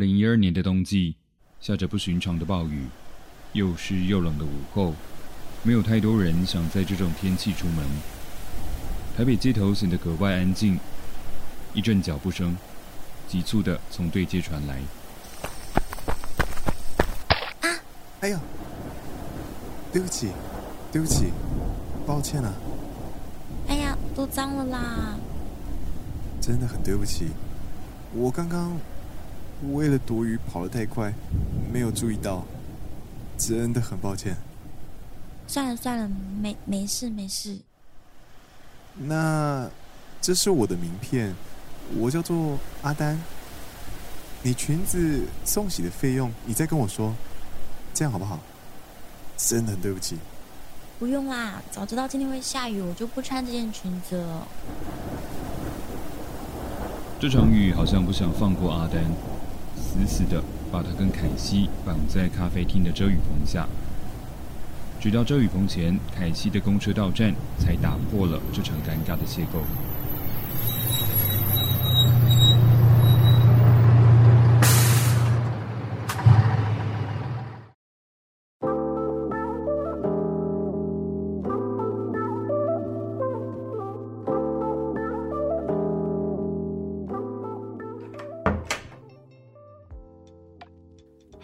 零一二年的冬季，下着不寻常的暴雨，又湿又冷的午后，没有太多人想在这种天气出门。台北街头显得格外安静，一阵脚步声，急促的从对街传来。啊哎呀，对不起，对不起，抱歉啊，哎呀，都脏了啦！真的很对不起，我刚刚为了躲雨跑得太快，没有注意到，真的很抱歉。算了算了，没没事没事。那这是我的名片，我叫做阿丹。你裙子送洗的费用，你再跟我说，这样好不好？真的很对不起。不用啦，早知道今天会下雨，我就不穿这件裙子了。这场雨好像不想放过阿丹，死死的把他跟凯西绑在咖啡厅的遮雨棚下。直到遮雨棚前，凯西的公车到站，才打破了这场尴尬的邂逅。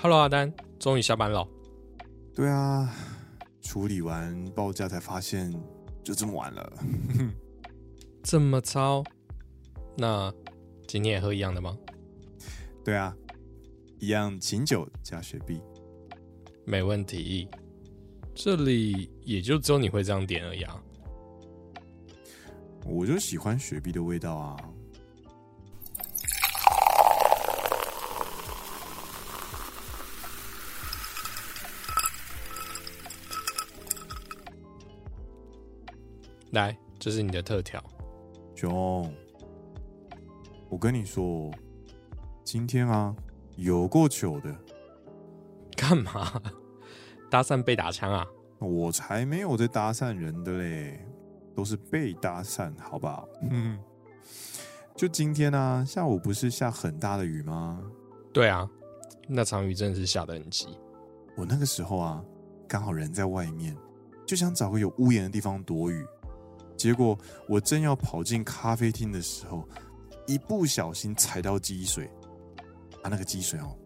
Hello，阿丹，终于下班了。对啊，处理完报价才发现，就这么晚了。这么糙？那今天也喝一样的吗？对啊，一样琴酒加雪碧。没问题。这里也就只有你会这样点而已啊。我就喜欢雪碧的味道啊。来，这是你的特调。熊，我跟你说，今天啊，有够糗的。干嘛？搭讪被打枪啊？我才没有在搭讪人的嘞，都是被搭讪，好不好？嗯，就今天啊，下午不是下很大的雨吗？对啊，那场雨真的是下得很急。我那个时候啊，刚好人在外面，就想找个有屋檐的地方躲雨。结果我正要跑进咖啡厅的时候，一不小心踩到积水，啊，那个积水哦，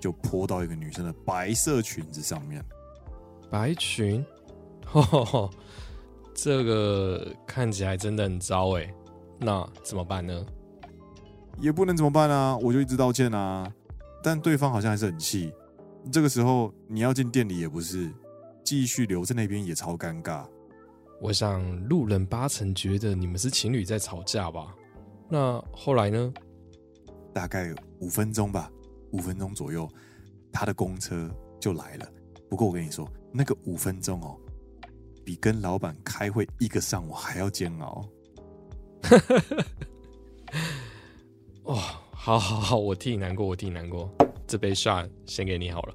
就泼到一个女生的白色裙子上面。白裙，吼吼吼，这个看起来真的很糟哎。那怎么办呢？也不能怎么办啊，我就一直道歉啊。但对方好像还是很气。这个时候你要进店里也不是，继续留在那边也超尴尬。我想路人八成觉得你们是情侣在吵架吧？那后来呢？大概五分钟吧，五分钟左右，他的公车就来了。不过我跟你说，那个五分钟哦，比跟老板开会一个上午还要煎熬。哦，好好好，我替你难过，我替你难过。这杯 shot 先给你好了。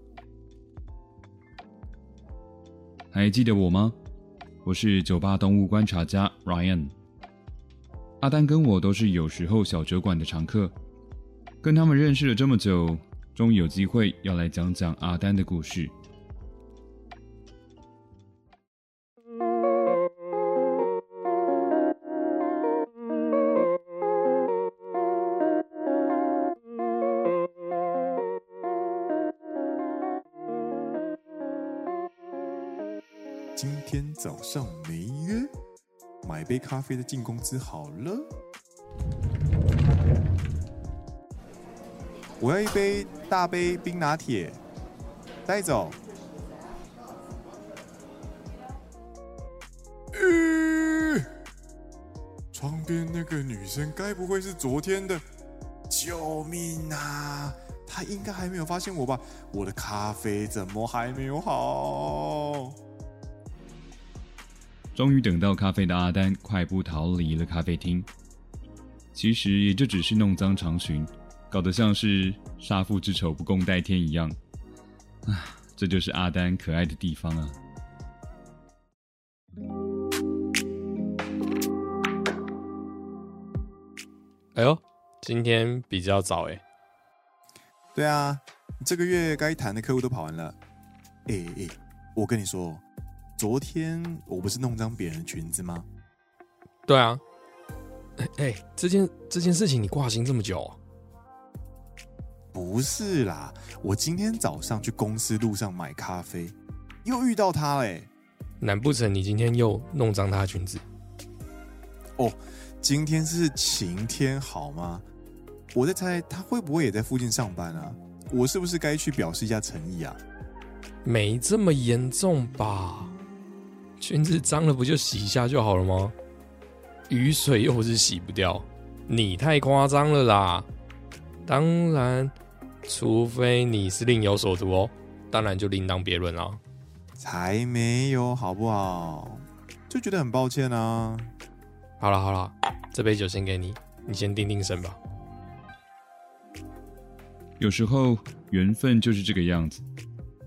还记得我吗？我是酒吧动物观察家 Ryan。阿丹跟我都是有时候小酒馆的常客，跟他们认识了这么久，终于有机会要来讲讲阿丹的故事。早上没约，买杯咖啡的进公司好了。我要一杯大杯冰拿铁。带走。窗边那个女生该不会是昨天的？救命啊！她应该还没有发现我吧？我的咖啡怎么还没有好？终于等到咖啡的阿丹快步逃离了咖啡厅。其实也就只是弄脏长裙，搞得像是杀父之仇不共戴天一样。啊，这就是阿丹可爱的地方啊！哎呦，今天比较早哎。对啊，这个月该谈的客户都跑完了。哎哎，我跟你说，昨天我不是弄脏别人的裙子吗？对啊。哎哎，这件这件事情你挂心这么久？不是啦，我今天早上去公司路上买咖啡，又遇到他嘞。难不成你今天又弄脏他的裙子？哦，今天是晴天好吗？我在猜他会不会也在附近上班啊？我是不是该去表示一下诚意啊？没这么严重吧？裙子脏了不就洗一下就好了吗？雨水又不是洗不掉，你太夸张了啦！当然，除非你是另有所图哦，当然就另当别论了。才没有，好不好？就觉得很抱歉啊。好了好了，这杯酒先给你，你先定定神吧。有时候缘分就是这个样子，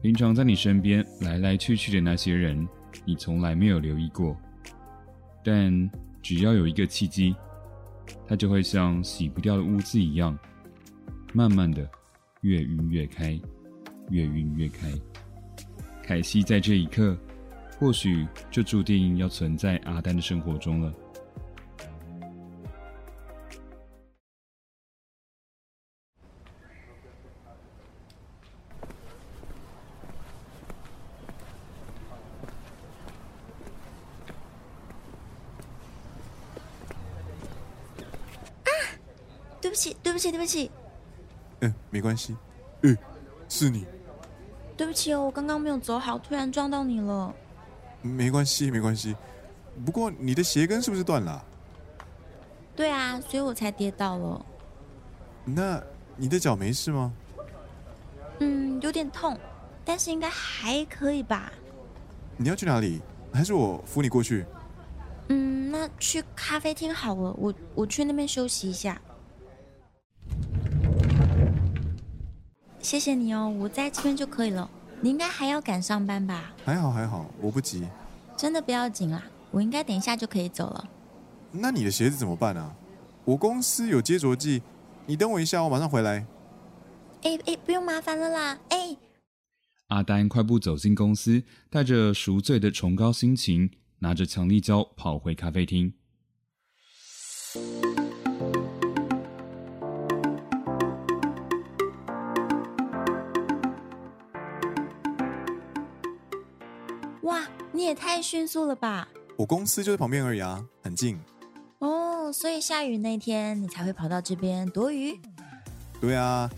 平常在你身边来来去去的那些人，你从来没有留意过，但。只要有一个契机，它就会像洗不掉的污渍一样，慢慢的越晕越开，越晕越开。凯西在这一刻，或许就注定要存在阿丹的生活中了。对不起，对不起，对不起。嗯，没关系。嗯，是你。对不起哦，我刚刚没有走好，突然撞到你了。没关系，没关系。不过你的鞋跟是不是断了？对啊，所以我才跌倒了。那你的脚没事吗？嗯，有点痛，但是应该还可以吧。你要去哪里？还是我扶你过去？嗯，那去咖啡厅好了。我我去那边休息一下。谢谢你哦，我在这边就可以了。你应该还要赶上班吧？还好还好，我不急。真的不要紧啦，我应该等一下就可以走了。那你的鞋子怎么办啊？我公司有接着剂，你等我一下，我马上回来。哎哎，不用麻烦了啦。哎，阿丹快步走进公司，带着赎罪的崇高心情，拿着强力胶跑回咖啡厅。你也太迅速了吧！我公司就在旁边而已啊，很近。哦，所以下雨那天你才会跑到这边躲雨？对啊，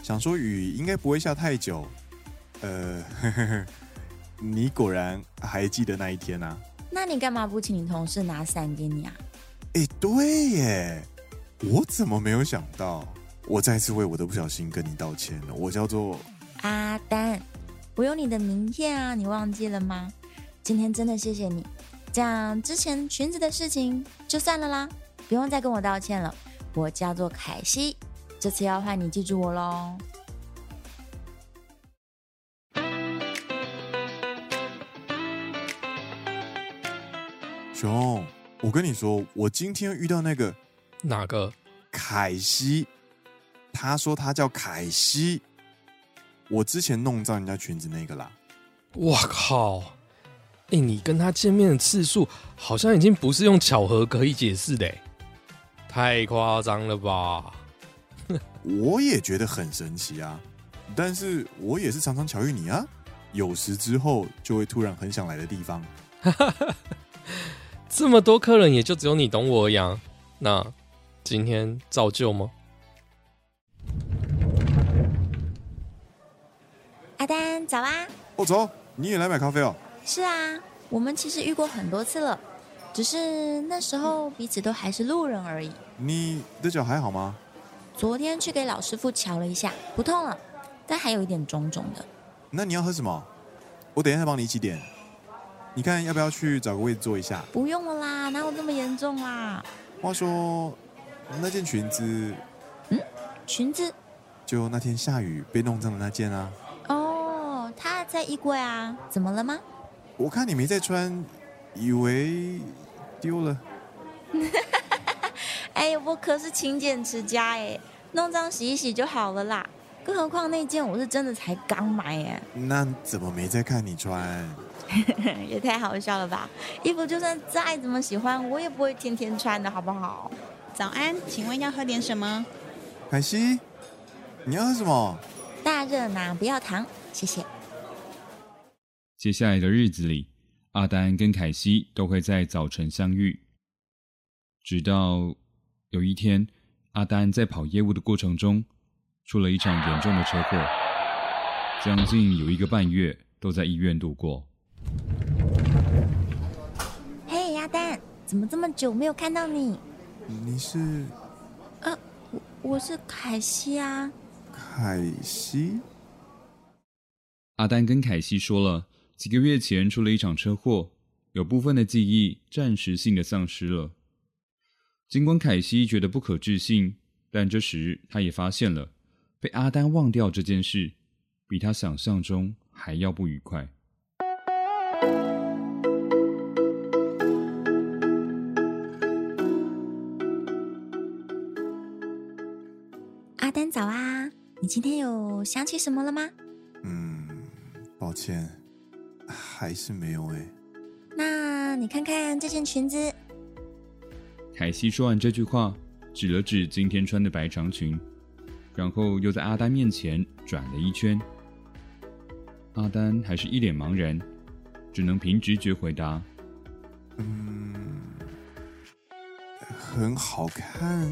想说雨应该不会下太久。呃，你果然还记得那一天啊？那你干嘛不请你同事拿伞给你啊？哎，对耶，我怎么没有想到？我再次为我的不小心跟你道歉了。我叫做阿丹，我有你的名片啊，你忘记了吗？今天真的谢谢你，这样之前裙子的事情就算了啦，不用再跟我道歉了。我叫做凯西，这次要换你记住我喽。熊，我跟你说，我今天遇到那个哪个凯西，他说他叫凯西，我之前弄脏人家裙子那个啦。我靠！哎，你跟他见面的次数好像已经不是用巧合可以解释的，太夸张了吧？我也觉得很神奇啊，但是我也是常常巧遇你啊，有时之后就会突然很想来的地方。这么多客人，也就只有你懂我一样。那今天照旧吗？阿丹，早啊！哦，走，你也来买咖啡哦？是啊，我们其实遇过很多次了，只是那时候彼此都还是路人而已。你的脚还好吗？昨天去给老师傅瞧了一下，不痛了，但还有一点肿肿的。那你要喝什么？我等一下帮你一起点。你看要不要去找个位置坐一下？不用了啦，哪有这么严重啦？话说，那件裙子，裙子就那天下雨被弄脏的那件啊。哦，它在衣柜啊，怎么了吗？我看你没在穿，以为丢了。哎，我可是勤俭持家哎，弄脏洗一洗就好了啦。更何况那件我是真的才刚买哎，那怎么没在看你穿？也太好笑了吧！衣服就算再怎么喜欢，我也不会天天穿的好不好？早安，请问要喝点什么？凯西，你要喝什么？大热拿，不要糖，谢谢。接下来的日子里，阿丹跟凯西都会在早晨相遇。直到有一天，阿丹在跑业务的过程中出了一场严重的车祸，将近有一个半月都在医院度过。嘿，阿丹，怎么这么久没有看到你？你是呃，我我是凯西啊。凯西？阿丹跟凯西说了，几个月前出了一场车祸，有部分的记忆暂时性的丧失了。尽管凯西觉得不可置信，但这时他也发现了，被阿丹忘掉这件事，比他想象中还要不愉快。阿丹早啊，你今天有想起什么了吗？嗯，抱歉，还是没有哎。那你看看这件裙子。凯西说完这句话，指了指今天穿的白长裙，然后又在阿丹面前转了一圈。阿丹还是一脸茫然，只能凭直觉回答：“嗯，很好看。”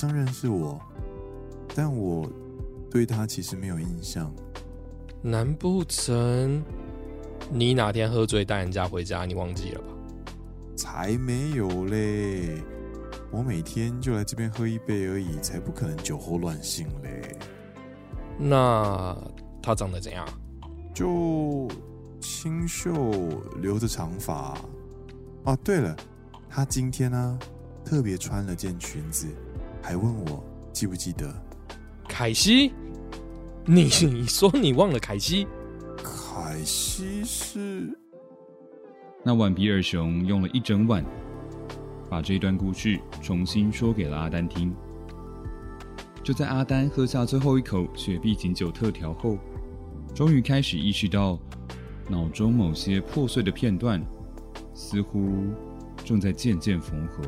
像认识我，但我对他其实没有印象。难不成你哪天喝醉带人家回家，你忘记了吧？才没有嘞！我每天就来这边喝一杯而已，才不可能酒后乱性嘞。那他长得怎样？就。清秀，留着长发。哦，对了，他今天呢特别穿了件裙子，还问我记不记得凯西？你说你忘了凯西？凯西是那晚，比尔熊用了一整晚，把这段故事重新说给了阿丹听。就在阿丹喝下最后一口雪碧琴酒特调后，终于开始意识到。脑中某些破碎的片段，似乎正在渐渐缝合。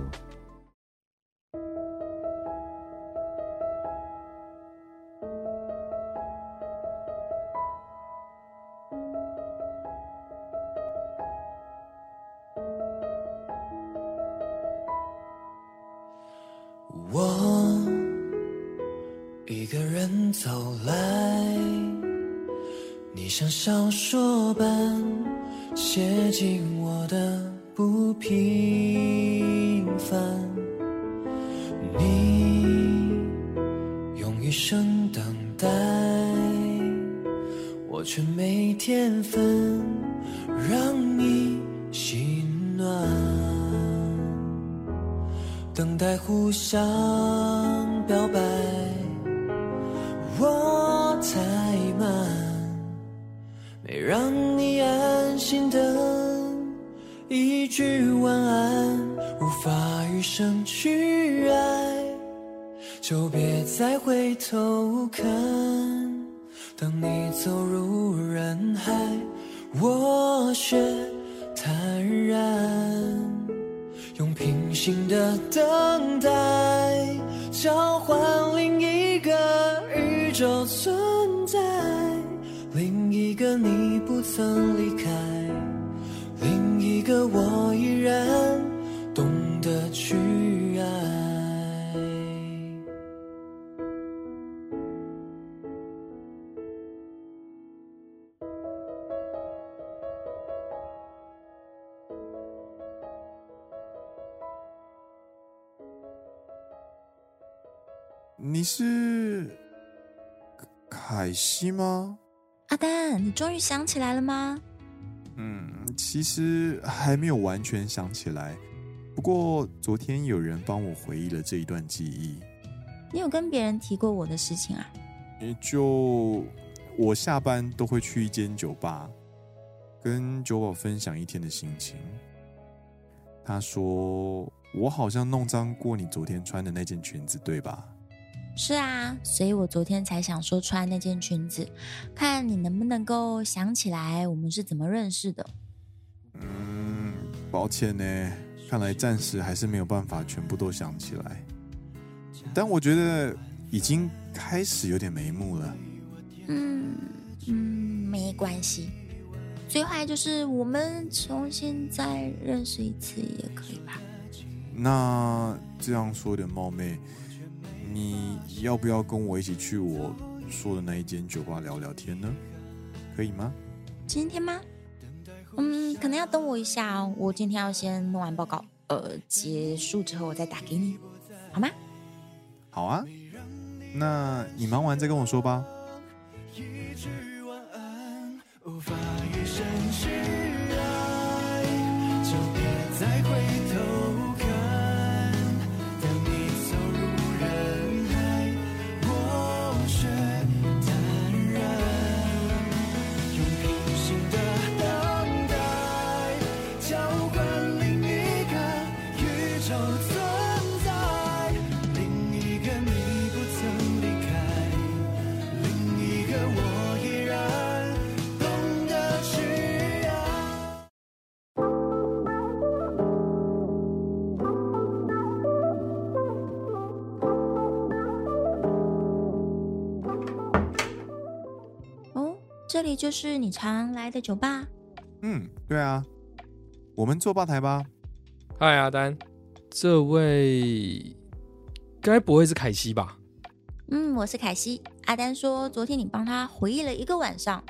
你是凯西吗？阿丹，你终于想起来了吗？嗯，其实还没有完全想起来。不过昨天有人帮我回忆了这一段记忆。你有跟别人提过我的事情啊？也就我下班都会去一间酒吧，跟酒保分享一天的心情。他说我好像弄脏过你昨天穿的那件裙子，对吧？是啊，所以我昨天才想说穿那件裙子，看你能不能够想起来我们是怎么认识的。嗯，抱歉呢，看来暂时还是没有办法全部都想起来。但我觉得已经开始有点眉目了。嗯嗯，没关系，最坏就是我们重新再认识一次也可以吧？那这样说有点冒昧。你要不要跟我一起去我说的那一间酒吧聊聊天呢？可以吗？今天吗？嗯，可能要等我一下哦。我今天要先弄完报告，呃，结束之后我再打给你，好吗？好啊，那你忙完再跟我说吧。这里就是你常来的酒吧。嗯，对啊，我们坐吧台吧。嗨，阿丹，这位该不会是凯西吧？嗯，我是凯西。阿丹说，昨天你帮他回忆了一个晚上。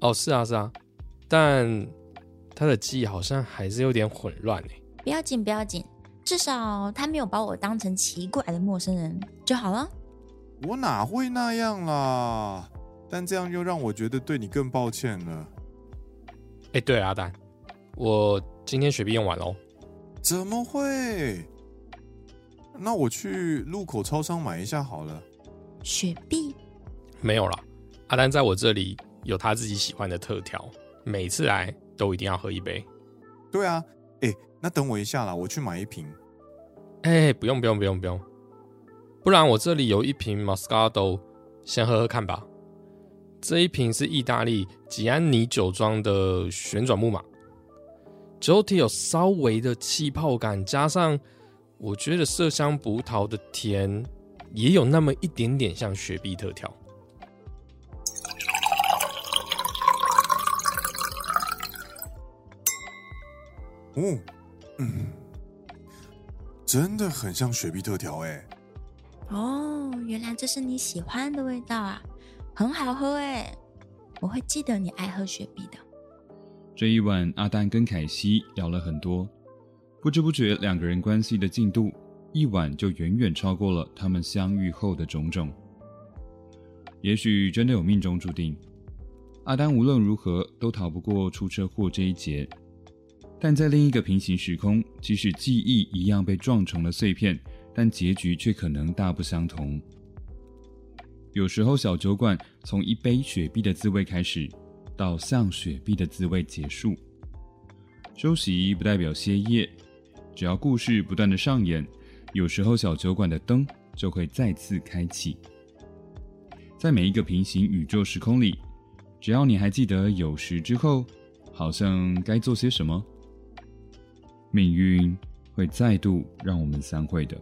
哦，是啊，是啊，但他的记忆好像还是有点混乱呢。不要紧，不要紧，至少他没有把我当成奇怪的陌生人就好了。我哪会那样啦？但这样又让我觉得对你更抱歉了。哎，对阿丹，我今天雪碧用完喽。怎么会？那我去路口超商买一下好了。雪碧？没有了。阿丹在我这里有他自己喜欢的特调，每次来都一定要喝一杯。对啊，哎，那等我一下啦，我去买一瓶。哎，不用不用不用不用，不然我这里有一瓶 Moscato，先喝喝看吧。这一瓶是意大利吉安尼酒庄的旋转木马，酒体有稍微的气泡感，加上我觉得麝香葡萄的甜也有那么一点点像雪碧特调。哦，嗯，真的很像雪碧特调哎。哦，原来这是你喜欢的味道啊。很好喝哎，我会记得你爱喝雪碧的。这一晚，阿丹跟凯西聊了很多，不知不觉两个人关系的进度，一晚就远远超过了他们相遇后的种种。也许真的有命中注定，阿丹无论如何都逃不过出车祸这一劫。但在另一个平行时空，即使记忆一样被撞成了碎片，但结局却可能大不相同。有时候小酒馆从一杯雪碧的滋味开始，到像雪碧的滋味结束。休息不代表歇业，只要故事不断的上演，有时候小酒馆的灯就会再次开启。在每一个平行宇宙时空里，只要你还记得有时之后好像该做些什么。命运会再度让我们散会的。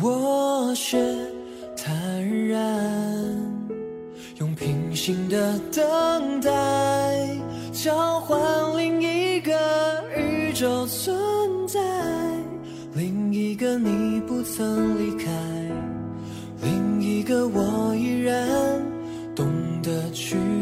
我却坦然用平行的等待交换另一个宇宙存在另一个你不曾离开另一个我依然懂得去。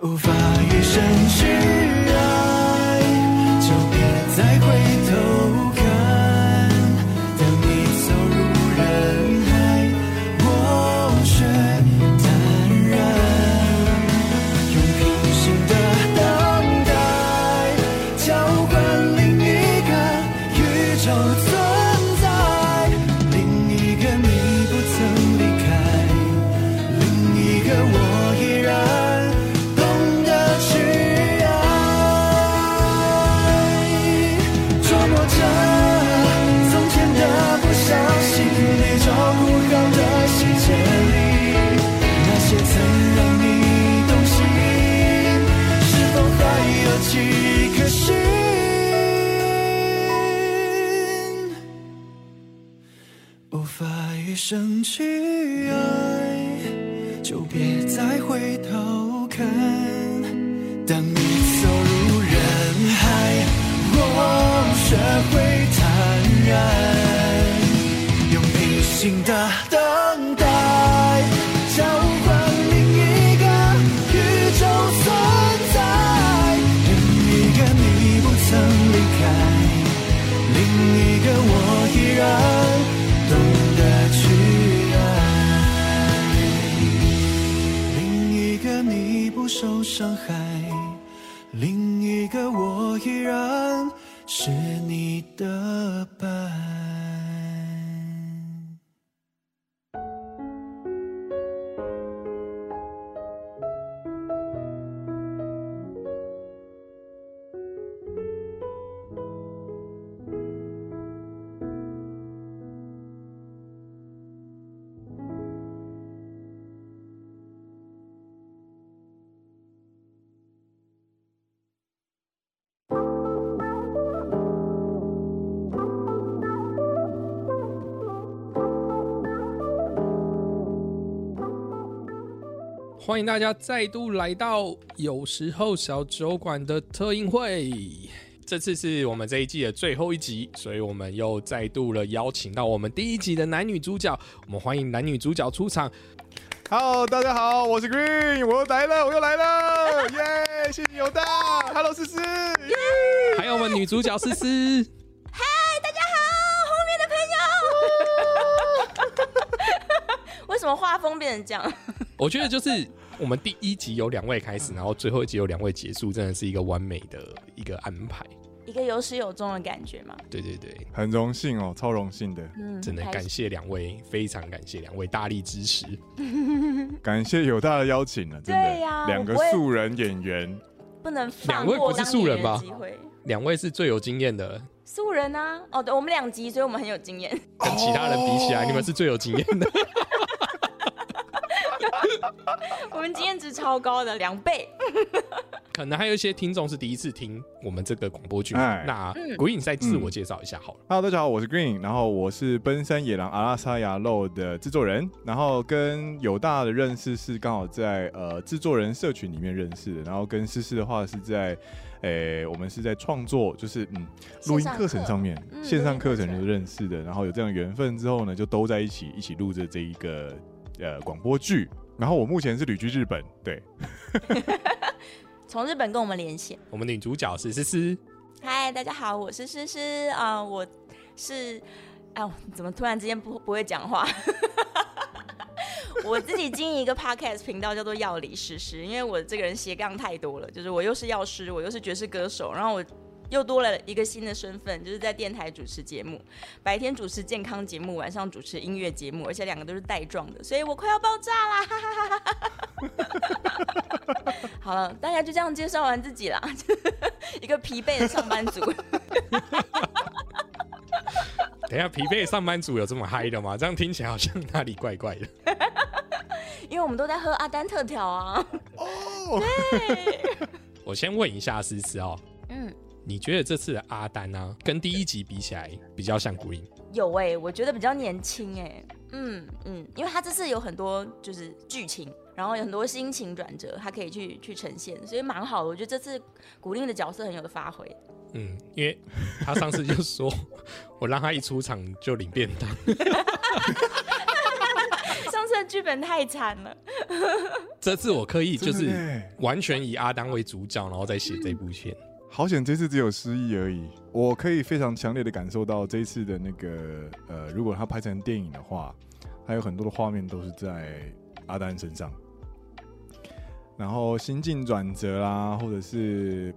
无法与生俱想去爱就别再回头看。当你走入人海我学会坦然用平行的伤害。欢迎大家再度来到有时候小酒馆的特映会。这次是我们这一季的最后一集，所以我们又再度了邀请到我们第一集的男女主角。我们欢迎男女主角出场。Hello，大家好，我是 Green，我又来了，我又来了，耶！谢谢有大，Hello 思思，耶！还有我们女主角思思。大家好，后面的朋友。为什么画风变成这样？我觉得就是我们第一集有两位开始，然后最后一集有两位结束，真的是一个完美的一个安排。一个有始有终的感觉嘛。对对对，很荣幸哦，超荣幸的，嗯，真的感谢两位，非常感谢两位大力支持。感谢有大的邀请了，真的，对呀两个素人演员，不能两放过位不是素人吧当演员的机会。两位是最有经验的，素人啊，哦，对，我们两集，所以我们很有经验。跟其他人比起来，你们是最有经验的。我们经验值超高的，两倍。可能还有一些听众是第一次听我们这个广播剧，哎。那嗯。鬼影再自我介绍一下好了。Hello，大家好，我是 Green，然后我是奔山野狼阿拉萨亚肉的制作人，然后跟友大的认识是刚好在呃制作人社群里面认识的，然后跟思思的话是在，诶、我们是在创作，就是嗯录音课程上面嗯线上课程就认识的，然后有这样的缘分之后呢，就都在一起一起录着这一个呃广播剧，然后我目前是旅居日本，对，从日本跟我们连线。我们女主角是思思，嗨，大家好，我是诗诗啊、我是啊，我怎么突然之间不不会讲话？我自己经营一个 podcast 频道，叫做药理诗诗，因为我这个人斜杠太多了，就是我又是药师，我又是爵士歌手，然后我又多了一个新的身份，就是在电台主持节目，白天主持健康节目，晚上主持音乐节目，而且两个都是带状的，所以我快要爆炸啦！哈哈哈哈哈好了，大家就这样介绍完自己啦，一个疲惫的上班族。等一下疲惫的上班族有这么嗨的吗？这样听起来好像哪里怪怪的。因为我们都在喝阿丹特调啊。哦，对我先问一下思思哦，嗯，你觉得这次的阿丹呢、跟第一集比起来，比较像 Green？有哎、我觉得比较年轻哎、嗯嗯，因为他这次有很多就是剧情，然后有很多心情转折，他可以去去呈现，所以蛮好的。我觉得这次古令的角色很有的发挥。嗯，因为他上次就说我让他一出场就领便当，上次的剧本太惨了，这次我刻意就是完全以阿丹为主角，然后再写这部片。好险，这次只有失忆而已。我可以非常强烈的感受到这一次的那个呃，如果他拍成电影的话，还有很多的画面都是在阿丹身上，然后心境转折啦，或者是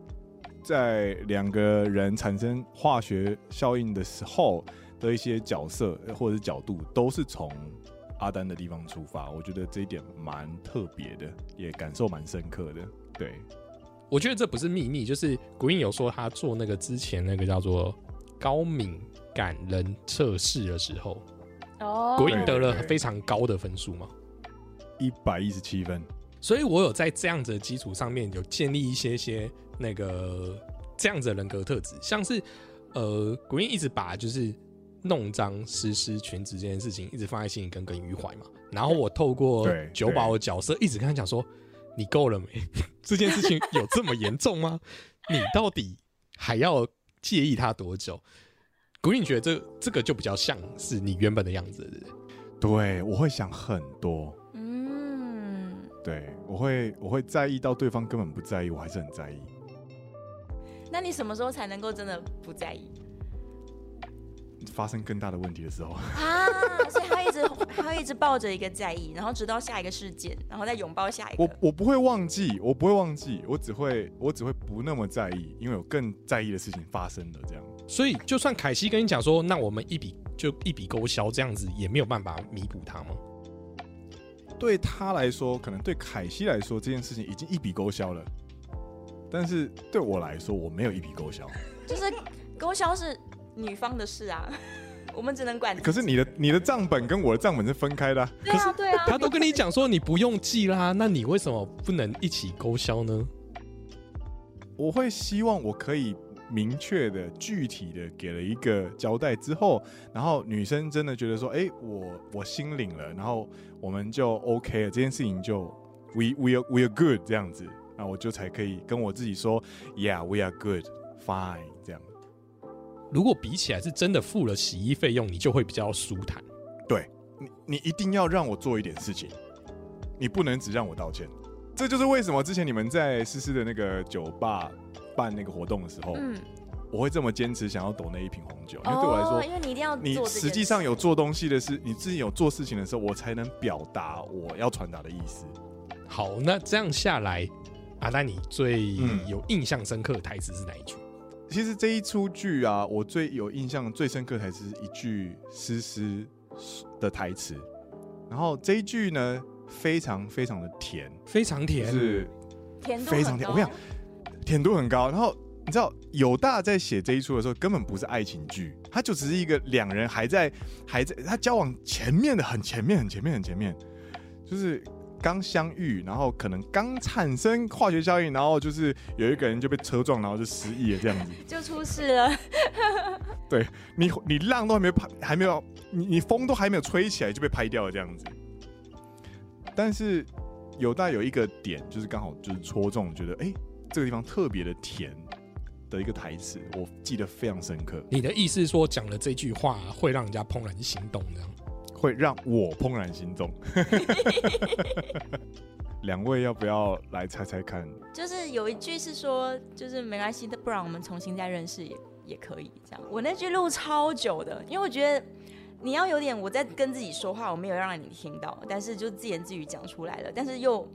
在两个人产生化学效应的时候的一些角色或者是角度，都是从阿丹的地方出发。我觉得这一点蛮特别的，也感受蛮深刻的。对，我觉得这不是秘密，就是 Green 有说他做那个之前那个叫做高敏感人测试的时候哦，Green 得了非常高的分数嘛。一百一十七分。所以我有在这样子的基础上面有建立一些些那个这样子的人格特质，像是呃，Green 一直把就是弄脏诗诗裙子这件事情一直放在心里耿耿于怀嘛。然后我透过对九保的角色一直跟他讲说：“你够了没？这件事情有这么严重吗？你到底还要介意他多久？”Green 觉得这这个就比较像是你原本的样子，对不对？对，我会想很多。嗯，对，我会我会在意到对方根本不在意，我还是很在意。那你什么时候才能够真的不在意发生更大的问题的时候，啊？所以他一直他会一直抱着一个在意，然后直到下一个事件，然后再拥抱下一个。我我不会忘记，我不会忘记，我只会我只会不那么在意，因为有更在意的事情发生了。这样，所以，就算凯西跟你讲说，那我们一笔就一笔勾销，这样子也没有办法弥补他吗？对他来说，可能对凯西来说，这件事情已经一笔勾销了。但是对我来说，我没有一笔勾销。就是勾销是女方的事啊，我们只能管。可是你的你的账本跟我的账本是分开的啊、对啊对啊，他都跟你讲说你不用记啦，那你为什么不能一起勾销呢？我会希望我可以明确的、具体的给了一个交代之后，然后女生真的觉得说，哎、我我心领了，然后我们就 OK 了，这件事情就 we we are we are good 这样子，那我就才可以跟我自己说，Yeah we are good fine。如果比起来是真的付了洗衣费用，你就会比较舒坦。对你，你一定要让我做一点事情，你不能只让我道歉。这就是为什么之前你们在思思的那个酒吧办那个活动的时候，嗯，我会这么坚持想要抖那一瓶红酒，因为对我来说哦，因为你一定要你实际上有做东西的是，你自己有做事情的时候，我才能表达我要传达的意思。好，那这样下来，阿丹，你最嗯有印象深刻的台词是哪一句？其实这一出剧啊，我最有印象、最深刻的台词是一句诗诗的台词，然后这一句呢，非常非常的甜，非常甜，是甜度非常甜。我跟你讲，甜度很高。然后你知道，友大在写这一出的时候，根本不是爱情剧，他就只是一个两人还在还在他交往前面的很前面、很前面、很前面，就是刚相遇，然后可能刚产生化学效应，然后就是有一个人就被车撞，然后就失忆了这样子。就出事了。对你你浪都还没拍，还没有你你风都还没有吹起来就被拍掉了这样子。但是有大有一个点，就是刚好就是戳中，觉得哎、诶这个地方特别的甜的一个台词，我记得非常深刻，你的意思是说讲了这句话会让人家怦然心动，这样？会让我怦然心动。两位要不要来猜猜看？就是有一句是说，就是没关系的，不然我们重新再认识也也可以。这样，我那句录超久的，因为我觉得你要有点我在跟自己说话，我没有让你听到，但是就自言自语讲出来了，但是又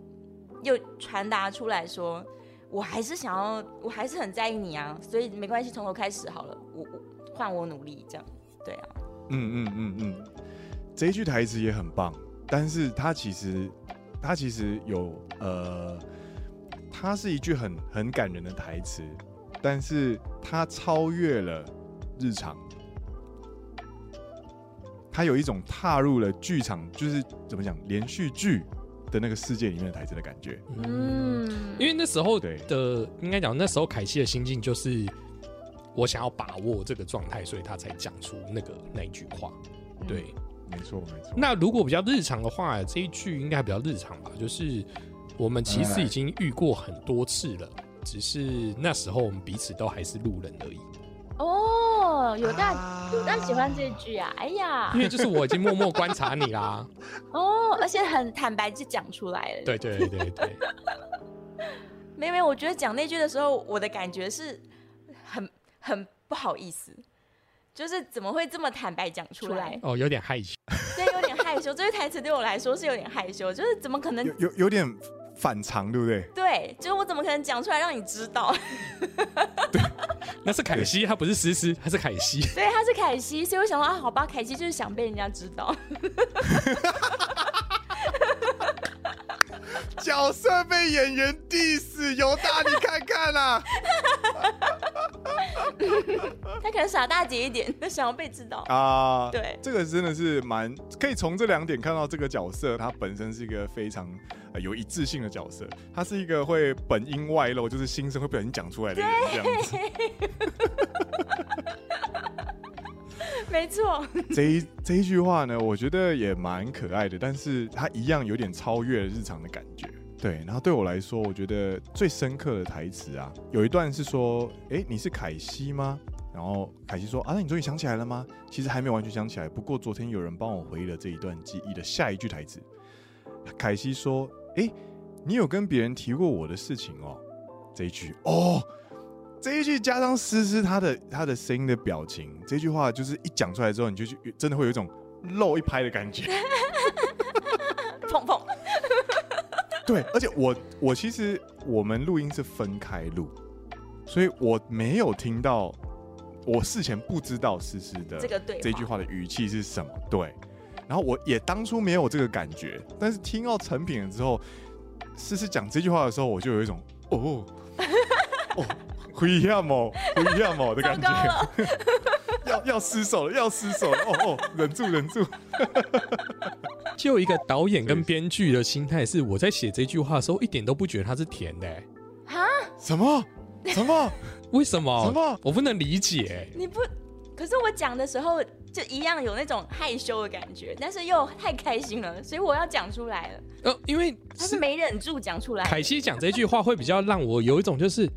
又传达出来说，我还是想要，我还是很在意你啊，所以没关系，从头开始好了，我我换我努力，这样，对啊，嗯嗯嗯嗯，这一句台词也很棒，但是它其实它其实有呃，它是一句很很感人的台词，但是它超越了日常，它有一种踏入了剧场，就是怎么讲连续剧的那个世界里面的台词的感觉。嗯，因为那时候对。的应该讲，那时候凯西的心境就是我想要把握这个状态，所以他才讲出那个那一句话。对，没错没错。那如果比较日常的话，这一句应该比较日常吧，就是我们其实已经遇过很多次了，只是那时候我们彼此都还是路人而已。哦，有大啊有大喜欢这句啊，哎呀因，为就是我已经默默观察你啦。哦，而且很坦白就讲出来了，对对对对，没有没有，我觉得讲那句的时候，我的感觉是很很不好意思，就是怎么会这么坦白讲出来？哦，有点害羞。对，有点害羞。这 句台词对我来说是有点害羞，就是怎么可能有？有有点反常，对不对？对，就是我怎么可能讲出来让你知道？那是凯西，他不是思思，他是凯西。对，他是凯西，所以我想说啊，好吧，凯西就是想被人家知道。角色被演员 diss，犹大你看看啊！他可能傻大姐一点，他想要被知道。啊，对这个真的是蛮可以从这两点看到这个角色，他本身是一个非常、呃、有一致性的角色，他是一个会本音外露，就是心声会不小心讲出来的人，这样子。没错，这一这一句话呢，我觉得也蛮可爱的，但是它一样有点超越了日常的感觉。对，然后对我来说，我觉得最深刻的台词啊，有一段是说：“哎，你是凯西吗？”然后凯西说：“啊，那你终于想起来了吗？”其实还没有完全想起来，不过昨天有人帮我回忆了这一段记忆的下一句台词。凯西说：“哎，你有跟别人提过我的事情哦？”这一句哦，这一句加上思思她的她的声音的表情，这句话就是一讲出来之后，你就去真的会有一种漏一拍的感觉。碰碰，对，而且我我其实我们录音是分开录，所以我没有听到，我事前不知道思思的这个对这句话的语气是什么。对，然后我也当初没有这个感觉，但是听到成品了之后，思思讲这句话的时候，我就有一种哦哦。不一样哦，不一样哦的感觉，要要失手了，要失手了，哦哦，忍住忍住，就一个导演跟编剧的心态是，我在写这句话的时候一点都不觉得它是甜的、欸哈，什么什么？为什么？什么我不能理解、你不，可是我讲的时候，就一样有那种害羞的感觉，但是又太开心了，所以我要讲出来了。呃，因为他是没忍住讲出来。凯西讲这句话会比较让我有一种就是，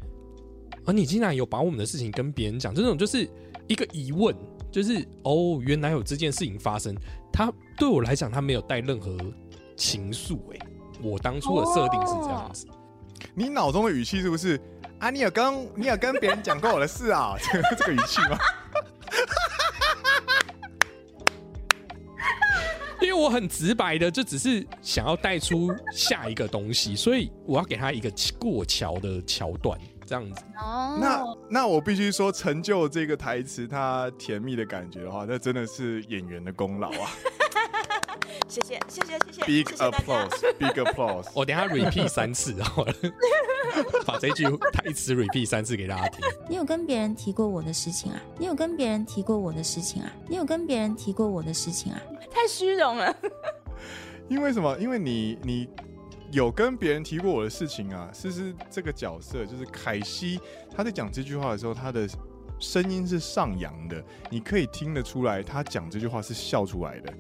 啊，你竟然有把我们的事情跟别人讲，这种就是一个疑问，就是哦，原来有这件事情发生。他对我来讲，他没有带任何情愫，哎，我当初的设定是这样子。你脑中的语气是不是啊？你有跟你有跟别人讲过我的事啊？这个这个语气吗？因为我很直白的，就只是想要带出下一个东西，所以我要给他一个过桥的桥段，这样子。哦，那那我必须说，成就这个台词它甜蜜的感觉的话，那真的是演员的功劳啊。谢谢谢谢谢谢，Big applause，Big applause。我等下 repeat 三次，好了，把这句台词 repeat 三次给大家听。你有跟别人提过我的事情啊？你有跟别人提过我的事情啊？你有跟别人提过我的事情啊？太虚荣了。因为什么？因为你你有跟别人提过我的事情啊？思思这个角色就是凯西，他在讲这句话的时候，他的声音是上扬的，你可以听得出来，他讲这句话是笑出来的。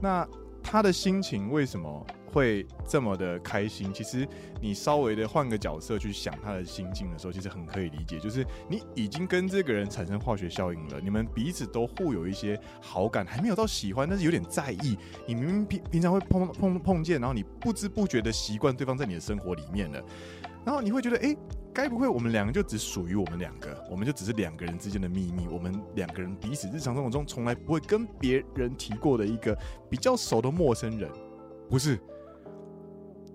那。他的心情为什么会这么的开心？其实你稍微的换个角色去想他的心境的时候，其实很可以理解。就是你已经跟这个人产生化学效应了，你们彼此都互有一些好感，还没有到喜欢，但是有点在意。你明明平平常会碰碰碰见，然后你不知不觉的习惯对方在你的生活里面了。然后你会觉得，哎，该不会我们两个就只属于我们两个，我们就只是两个人之间的秘密，我们两个人彼此日常生活中从来不会跟别人提过的一个比较熟的陌生人，不是？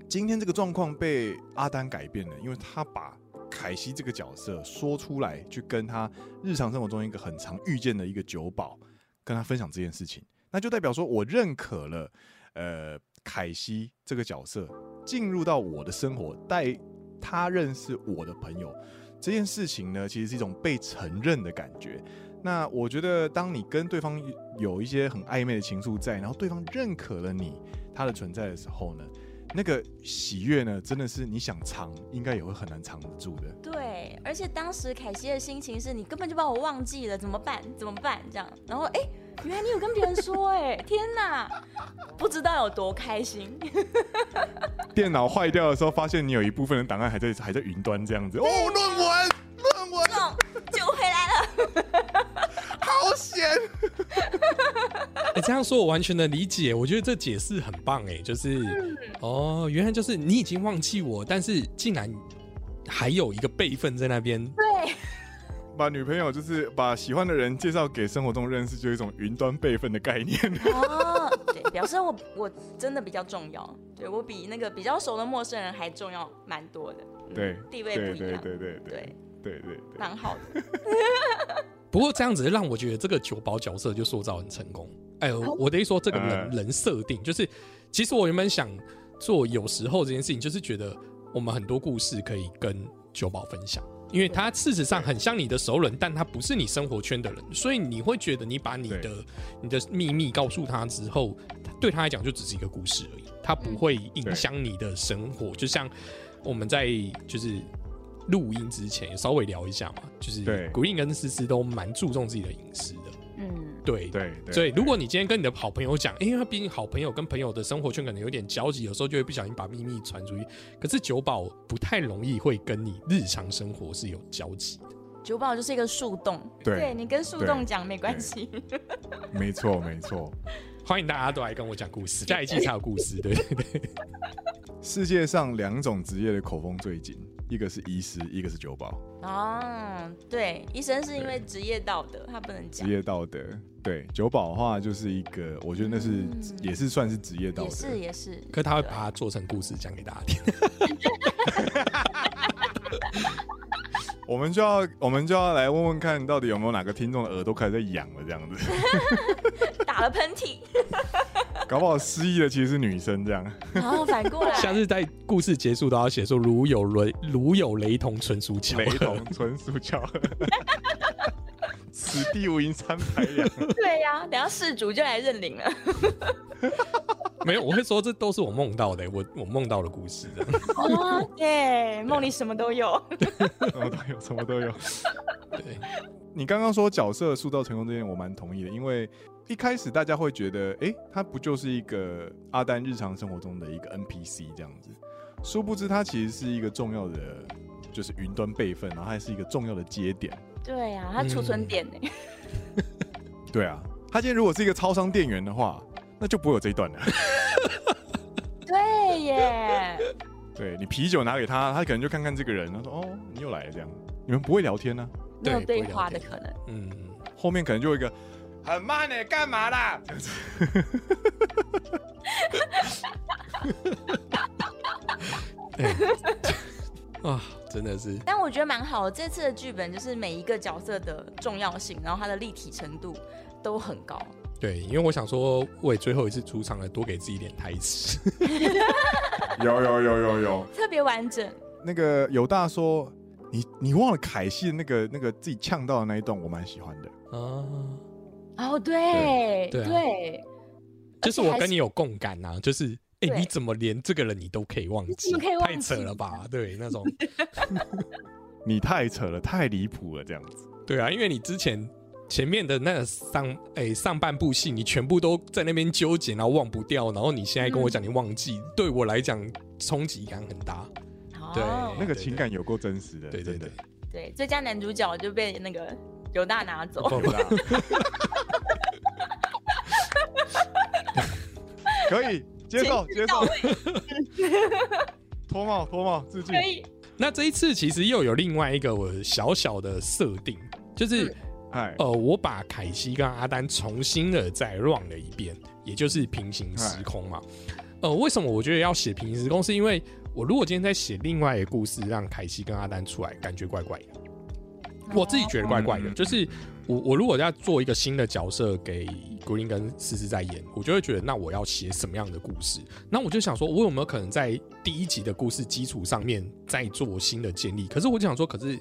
今天这个状况被阿丹改变了，因为他把凯西这个角色说出来，去跟他日常生活中一个很常遇见的一个酒保跟他分享这件事情，那就代表说我认可了，呃，凯西这个角色进入到我的生活带。他认识我的朋友这件事情呢，其实是一种被承认的感觉。那我觉得，当你跟对方有一些很暧昧的情愫在，然后对方认可了你他的存在的时候呢，那个喜悦呢，真的是你想藏，应该也会很难藏得住的。对，而且当时凯西的心情是你根本就把我忘记了，怎么办？怎么办？这样，然后哎。原来你有跟别人说哎，天哪，不知道有多开心。电脑坏掉的时候，发现你有一部分的档案还在还在云端这样子。哦，论文，论文，救回来了，好险！你 这样说，我完全的理解。我觉得这解释很棒哎，就是哦，原来就是你已经忘记我，但是竟然还有一个备份在那边。对。把女朋友就是把喜欢的人介绍给生活中认识，就一种云端备份的概念。哦，对，表示我我真的比较重要，对我比那个比较熟的陌生人还重要蛮多的。对，地位不一样。对对对对对对对，蛮好的。不过这样子让我觉得这个酒保角色就塑造很成功。哎呦，我的意思说这个人人设定就是，其实我原本想做有时候这件事情，就是觉得我们很多故事可以跟酒保分享。因为他事实上很像你的熟人，但他不是你生活圈的人，所以你会觉得你把你的你的秘密告诉他之后，对他来讲就只是一个故事而已，他不会影响你的生活。就像我们在就是录音之前稍微聊一下嘛，就是古印跟思思都蛮注重自己的隐私的。嗯，对对，所以如果你今天跟你的好朋友讲，因为他毕竟好朋友跟朋友的生活圈可能有点交集，有时候就会不小心把秘密传出去。可是酒保不太容易会跟你日常生活是有交集的。酒保就是一个树洞，对你跟树洞讲没关系。没错没错，欢迎大家都来跟我讲故事，下一季才有故事，对对对。世界上两种职业的口风最紧。一个是医师，一个是酒保。哦，对，医生是因为职业道德，他不能讲。职业道德，对，酒保的话就是一个，我觉得那是也是算是职业道德，也是也是。可他会把它做成故事讲给大家听。我们就要，我们就要来问问看，到底有没有哪个听众的耳朵开始在痒了，这样子。打了喷嚏。搞不好失忆的其实是女生，这样。然后反过来，下次在故事结束都要写说如有雷，如有雷同，纯属巧合。雷同，纯属巧合。此地无银三百两。对呀，等下事主就来认领了。没有，我会说这都是我梦到的，我我梦到的故事。哦，对，梦里什么都有。什么都有，什么都有。对，你刚刚说角色塑造成功这件，我蛮同意的，因为一开始大家会觉得，哎、他不就是一个阿丹日常生活中的一个 NPC 这样子？殊不知，他其实是一个重要的，就是云端备份，然后还是一个重要的节点。对啊，他储存点呢？对啊，他今天如果是一个超商店员的话，那就不会有这一段了。对耶，对你啤酒拿给他，他可能就看看这个人，他说：“哦，你又来了。”这样，你们不会聊天呢、没有对话的可能。嗯，后面可能就有一个很慢呢，干嘛啦？这样子。啊，真的是，但我觉得蛮好的，这次的剧本就是每一个角色的重要性，然后它的立体程度都很高。对，因为我想说，为最后一次出场了，多给自己一点台词。有有有有有，特别完整。那个有大说，你你忘了凯西的那个那个自己呛到的那一段，我蛮喜欢的。啊，哦，对对啊对，就是我跟你有共感呐、就是哎、对你怎么连这个人你都可以忘记？怎么可以忘太扯了吧？对，那种 你太扯了，太离谱了，这样子。对啊，因为你之前前面的那上哎、上半部戏，你全部都在那边纠结，然后忘不掉，然后你现在跟我讲你忘记，对我来讲冲击感很大。对哦那个情感有够真实的，对对对，对，最佳男主角就被那个犹大拿走。不对啊 可以接受接受，脱帽脱帽致敬可。以，那这一次其实又有另外一个我小小的设定，就是、哎，呃，我把凯西跟阿丹重新的再 run 了一遍，也就是平行时空嘛。呃，为什么我觉得要写平行时空？是因为我如果今天在写另外一个故事，让凯西跟阿丹出来，感觉怪怪的。我自己觉得怪怪的，嗯就是我我如果要做一个新的角色给古林跟思思在演，我就会觉得那我要写什么样的故事？那我就想说，我有没有可能在第一集的故事基础上面再做新的建立？可是我就想说，可是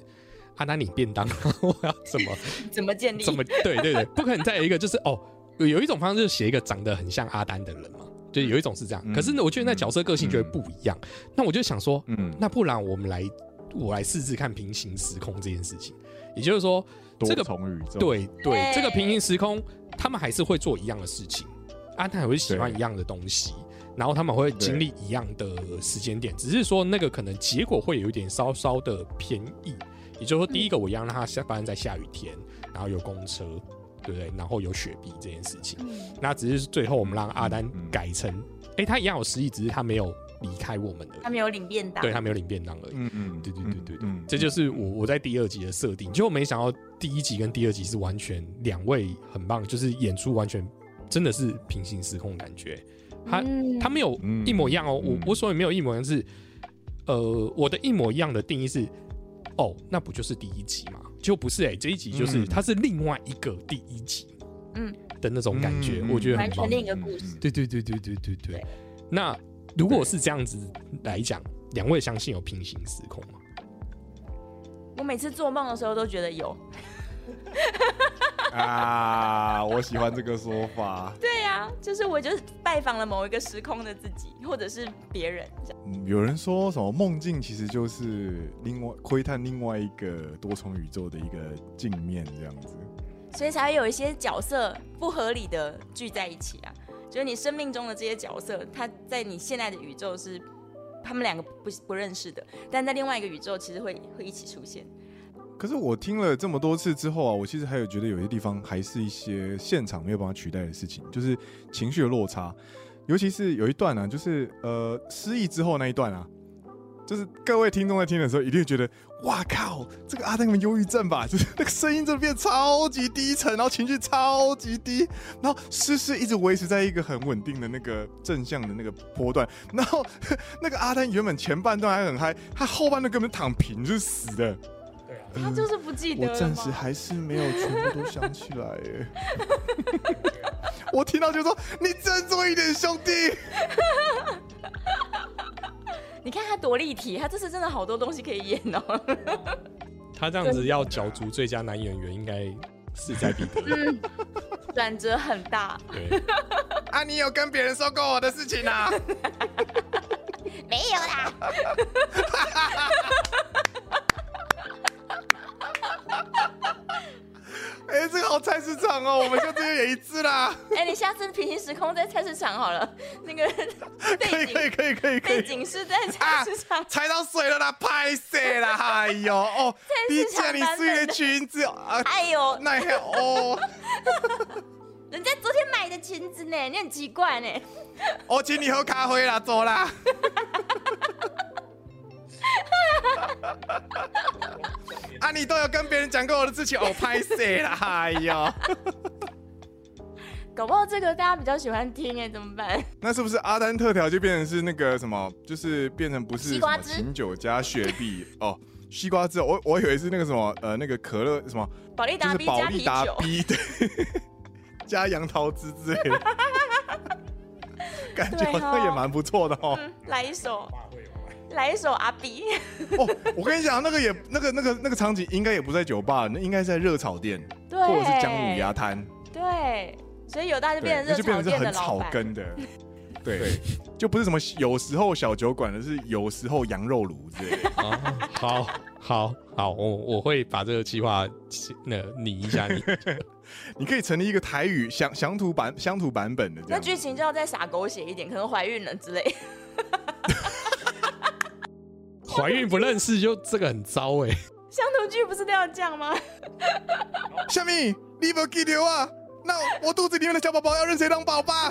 阿丹你便当，我要怎么 怎么建立？怎么对对对，不可能再有一个就是哦，有有一种方式就是写一个长得很像阿丹的人嘛，就有一种是这样。嗯可是呢，我觉得那角色个性就会不一样。那我就想说，嗯，那不然我们来我来试试看平行时空这件事情，也就是说，多这个重宇宙，对对，这个平行时空，他们还是会做一样的事情，阿丹还会喜欢一样的东西，然后他们会经历一样的时间点，只是说那个可能结果会有一点稍稍的偏异。也就是说，第一个我一样让他下发生在下雨天，然后有公车，对不对？然后有雪碧这件事情，嗯。那只是最后我们让阿丹嗯改成，哎、他一样有失忆，只是他没有离开我们的，他没有领便当，对，他没有领便当而已。嗯，对，对，对，对，对，这就是我。我在第二集的设定，结果没想到第一集跟第二集是完全两位很棒，就是演出完全真的是平行时空感觉。他，他没有一模一样哦，我，我所以没有一模一样。是呃，我的一模一样的定义是哦，那不就是第一集嘛，就不是哎，这一集就是他是另外一个第一集嗯的那种感觉。我觉得完全另一个故事，对，对，对，对，对，对，对。那。如果是这样子来讲，两位相信有平行时空吗？我每次做梦的时候都觉得有。啊，我喜欢这个说法。对呀、就是我就是拜访了某一个时空的自己，或者是别人这样。嗯有人说什么梦境其实就是另外窥探另外一个多重宇宙的一个镜面，这样子。所以才会有一些角色不合理的聚在一起啊。就是你生命中的这些角色，他在你现在的宇宙是他们两个不不认识的，但在另外一个宇宙其实会会一起出现。可是我听了这么多次之后啊，我其实还有觉得有些地方还是一些现场没有办法取代的事情，就是情绪的落差，尤其是有一段啊、就是呃失忆之后那一段啊，就是各位听众在听的时候，一定会觉得，哇靠，这个阿丹根本忧郁症吧？就是那个声音真的变超级低沉，然后情绪超级低，然后诗诗一直维持在一个很稳定的那个正向的那个波段，然后 那个阿丹原本前半段还很嗨，他后半段根本躺平，就是死的。对啊，他就是不记得了我暂时还是没有全部都想起来耶。我听到就说：“你振作一点，兄弟。你看他多立体，他这次真的好多东西可以演哦。他这样子要角逐最佳男演员，应该势在必得。嗯，转折很大，对，” 啊，你有跟别人说过我的事情啊？没有啦。哎、这个好菜市场哦，我们就这边演一次啦！哎、你下次平行时空在菜市场好了，那个 可以可以可以可以可背以，景是在菜市场。踩到水了啦，拍死啦！哎呦哦，你市场见你水的裙子啊，哎呦，那还哦，人家昨天买的裙子呢，你很奇怪呢。我请你喝咖啡啦，走啦。啊，你都有跟别人讲过我的事情，哦，拍死啦！哎呦，搞不好这个大家比较喜欢听哎，怎么办？那是不是阿丹特调就变成是那个什么，就是变成不是西瓜汁琴酒加雪碧哦？西瓜汁，我我以为是那个什么呃那个可乐什么，保利达就是 B 宝加啤利达酒，B 对，加杨桃汁之类的，感觉好像也哦蛮不错的哦。嗯，来一首，来一首阿比。哦，我跟你讲，那个也那个那个那个场景应该也不在酒吧，那应该是在热炒店对，或者是姜母鸭摊，对，所以有大就对，变成热那就变成是炒店的很草老板。根的。对，就不是什么有时候小酒馆的，是有时候羊肉炉之类的。啊，好，好，好，我我会把这个计划那个拟一下你。你可以成立一个台语乡乡土版乡土版本的那样。剧情就要再傻狗血一点，可能怀孕了之类。怀孕不认识就这个很糟哎、乡土剧不是都要这样吗？下面你不记得啊？那我肚子里面的小宝宝要认谁当宝爸？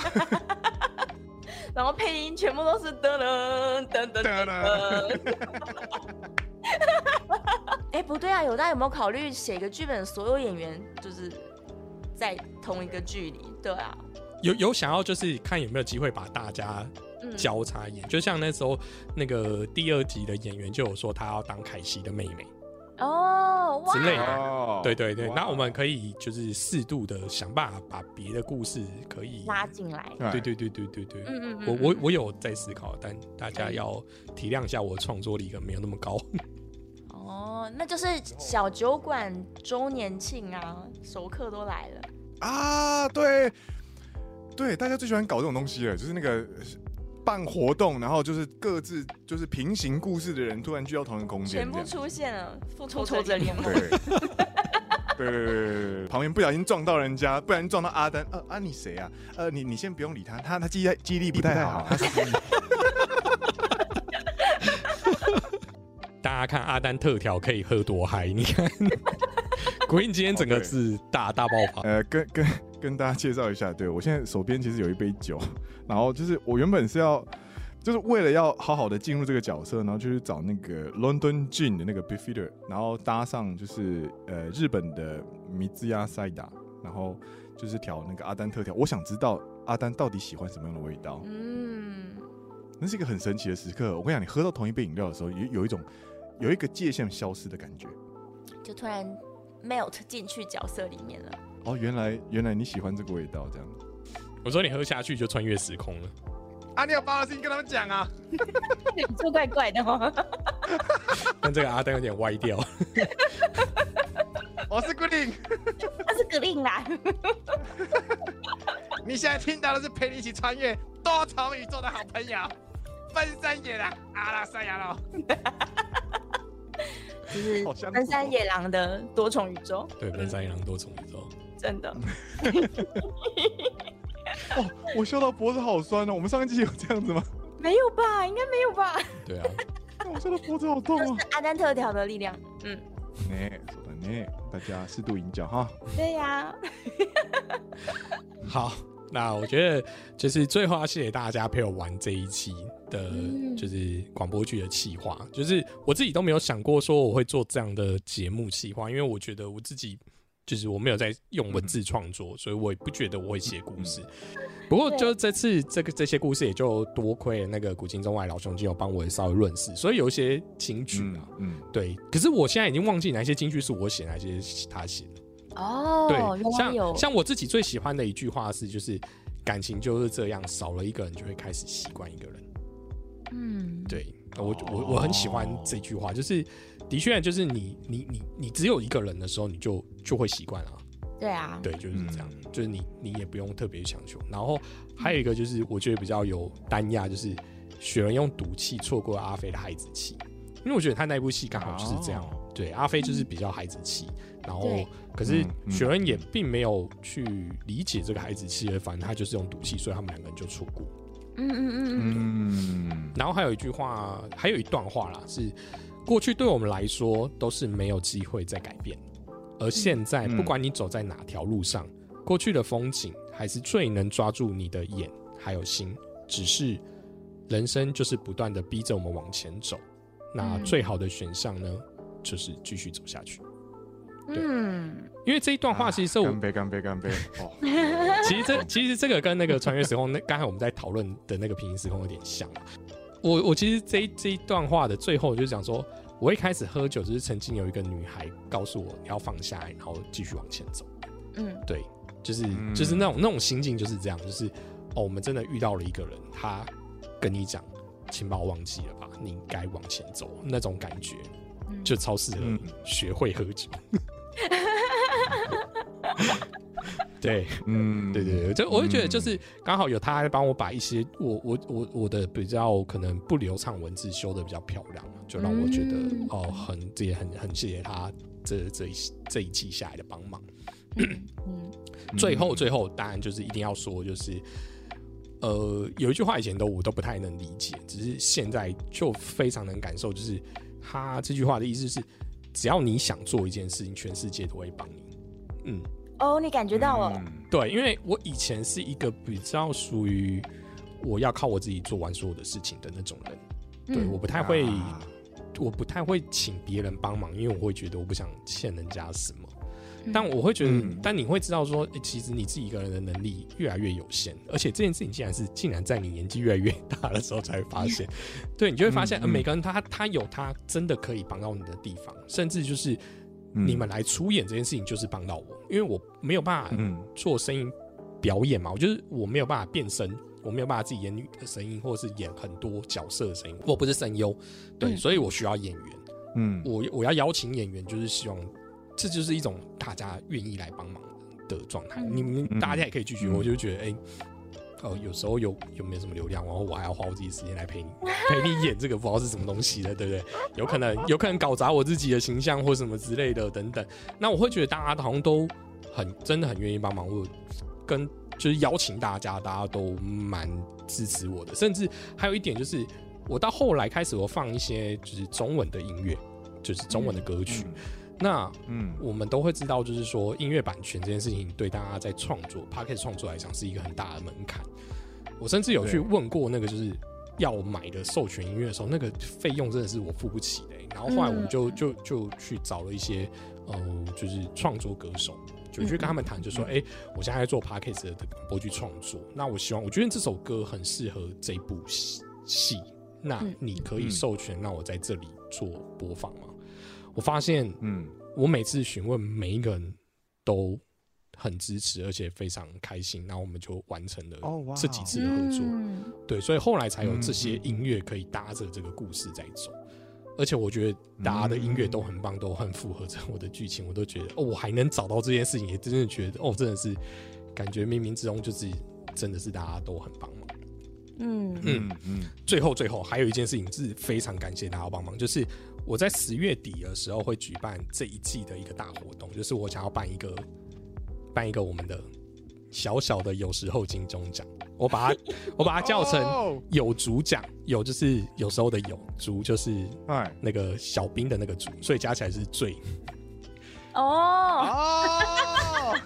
然后配音全部都是噔噔噔噔噔噔。哎，不对啊，有大家有没有考虑写个剧本，所有演员就是在同一个剧里？对啊，有有想要就是看有没有机会把大家嗯，交叉演，就像那时候那个第二集的演员就有说他要当凯西的妹妹哦，哇。之类的。哦。对对对，那我们可以就是适度的想办法把别的故事可以拉进来。对。对对对对对，嗯嗯嗯，我我嗯我有在思考，但大家要体谅一下我创作力可能没有那么高。哦，那就是小酒馆周年庆啊，熟客都来了。啊，对。对，大家最喜欢搞这种东西了，就是那个办活动，然后就是各自就是平行故事的人突然聚到同一个空间，全部出现了，复仇者联盟。对。对对对旁边不小心撞到人家，不然撞到阿丹。呃啊，你谁啊？呃，你你先不用理他，他他记忆记忆力不太好。大家看阿丹特调可以喝多嗨，你看，国英今天整个是大大爆发。呃，跟跟跟大家介绍一下，对我现在手边其实有一杯酒，然后就是我原本是要，就是为了要好好的进入这个角色，然后就去找那个 London Gin 的那个 Beefeater，然后搭上就是呃日本的米兹亚塞达，然后就是调那个阿丹特调。我想知道阿丹到底喜欢什么样的味道，嗯，那是一个很神奇的时刻。我跟你讲，你喝到同一杯饮料的时候，有有一种有一个界限消失的感觉。就突然 melt 进去角色里面了。哦，原来原来你喜欢这个味道，这样。我说你喝下去就穿越时空了。啊，你有把我的事情跟他们讲啊。你做怪怪的哦。但这个阿丹有点歪掉。我是 g o o d 他是 Green 啦。你现在听到的是陪你一起穿越多重宇宙的好朋友，分山野狼阿拉山羊喽。就是好像分山野狼的多重宇宙，对，分山野狼多重宇宙。真的。哦，我笑到脖子好酸哦。我们上一季有这样子吗？没有吧？应该没有吧？对啊，我笑到脖子好痛啊。阿丹特调的力量。嗯，呢，说的呢，大家适度饮酒哈。对呀、好，那我觉得就是最后要谢谢大家陪我玩这一期的，嗯就是广播剧的企划。就是我自己都没有想过说我会做这样的节目企划，因为我觉得我自己就是我没有在用文字创作，所以我也不觉得我会写故事。不过就这次这个这些故事也就多亏了那个古今中外老兄弟有帮我稍微润饰，所以有一些金句啊，嗯，对。可是我现在已经忘记哪些金句是我写，哪些是他写的。哦，对，像像我自己最喜欢的一句话是，就是感情就是这样，少了一个人就会开始习惯一个人。嗯，对，我我我很喜欢这句话，就是的确就是你你你你只有一个人的时候，你就就会习惯了。对啊，对，就是这样，嗯。就是你你也不用特别强求。然后还有一个就是我觉得比较有单压，就是雪人用赌气错过了阿飞的孩子气，因为我觉得他那部戏刚好就是这样，哦。对，阿飞就是比较孩子气，然后可是雪人也并没有去理解这个孩子气，反正他就是用赌气，所以他们两个人就错过。嗯嗯嗯嗯，嗯，然后还有一句话，还有一段话啦，是过去对我们来说都是没有机会再改变，而现在嗯不管你走在哪条路上，过去的风景还是最能抓住你的眼还有心，只是人生就是不断的逼着我们往前走，那嗯。最好的选项呢，就是继续走下去。嗯，因为这一段话其实是我干杯干杯干杯！哦，其实这其实这个跟那个穿越时空，那刚才我们在讨论的那个平行时空有点像啊。我我其实这一这一段话的最后就是讲说，我一开始喝酒，就是曾经有一个女孩告诉我你要放下来，然后继续往前走。嗯对，就是、嗯就是那种那种心境就是这样，就是哦，我们真的遇到了一个人，他跟你讲，请把我忘记了吧，你应该往前走，那种感觉嗯就超适合嗯学会喝酒。对，嗯，对对对，就我就觉得就是刚好有他帮我把一些我我我我的比较可能不流畅文字修的比较漂亮，就让我觉得、嗯哦很这也很很谢谢他这这一这一季下来的帮忙。嗯嗯 最后最后当然就是一定要说就是。呃，有一句话以前都我都不太能理解，只是现在就非常能感受，就是他这句话的意思是，只要你想做一件事情，全世界都会帮你。嗯，哦，你感觉到了，嗯。对，因为我以前是一个比较属于我要靠我自己做完所有的事情的那种人，对，嗯。我不太会，啊。我不太会请别人帮忙，因为我会觉得我不想欠人家什么。嗯。但我会觉得，嗯。但你会知道说，诶其实你自己一个人的能力越来越有限，而且这件事情竟然是竟然在你年纪越来越大的时候才会发现，对你就会发现，嗯呃，每个人他他有他真的可以帮到你的地方，甚至就是嗯。你们来出演这件事情就是帮到我，因为我没有办法嗯。做声音表演嘛，我就是我没有办法变声，我没有办法自己演女的声音，或者是演很多角色的声音，我不是声优，对，嗯。所以我需要演员，嗯。我我要邀请演员，就是希望这就是一种大家愿意来帮忙的状态，嗯。你们嗯大家也可以拒绝，嗯。我就觉得哎。哦，有时候有有没有什么流量，然后我还要花我自己时间来陪你 陪你演这个，不知道是什么东西的，对不对？有可能有可能搞砸我自己的形象或什么之类的等等。那我会觉得大家好像都很真的很愿意帮忙，我跟就是邀请大家，大家都蛮支持我的。甚至还有一点就是，我到后来开始我放一些就是中文的音乐，就是中文的歌曲。那嗯。我们都会知道，就是说音乐版权这件事情对大家在创作 p o c k e t 创作来讲是一个很大的门槛。我甚至有去问过那个就是要买的授权音乐的时候，那个费用真的是我付不起的欸、然后后来我们就就就去找了一些呃，就是创作歌手，就去跟他们谈，就说，哎、我现在在做 p o c k e t 的广播剧创作，那我希望，我觉得这首歌很适合这部戏戏，那嗯。你可以嗯。授权让我在这里做播放吗？我发现嗯我每次询问每一个人都很支持，而且非常开心，然后我们就完成了这几次的合作。嗯对，所以后来才有这嗯些音乐可以搭着这个故事在走。而且我觉得大家的音乐都很棒，都很符合着我的剧情，我都觉得哦，我还能找到这件事情，也真的觉得哦，真的是感觉冥冥之中就是真的是大家都很帮忙。嗯嗯嗯嗯最后最后还有一件事情是非常感谢大家帮忙，就是我在十月底的时候会举办这一季的一个大活动，就是我想要办一个办一个我们的小小的有时候金钟奖，我把它我把它叫成 哦。有竹奖，有就是有时候的有，竹就是哎。那个小兵的那个竹，所以加起来是最。哦，哦，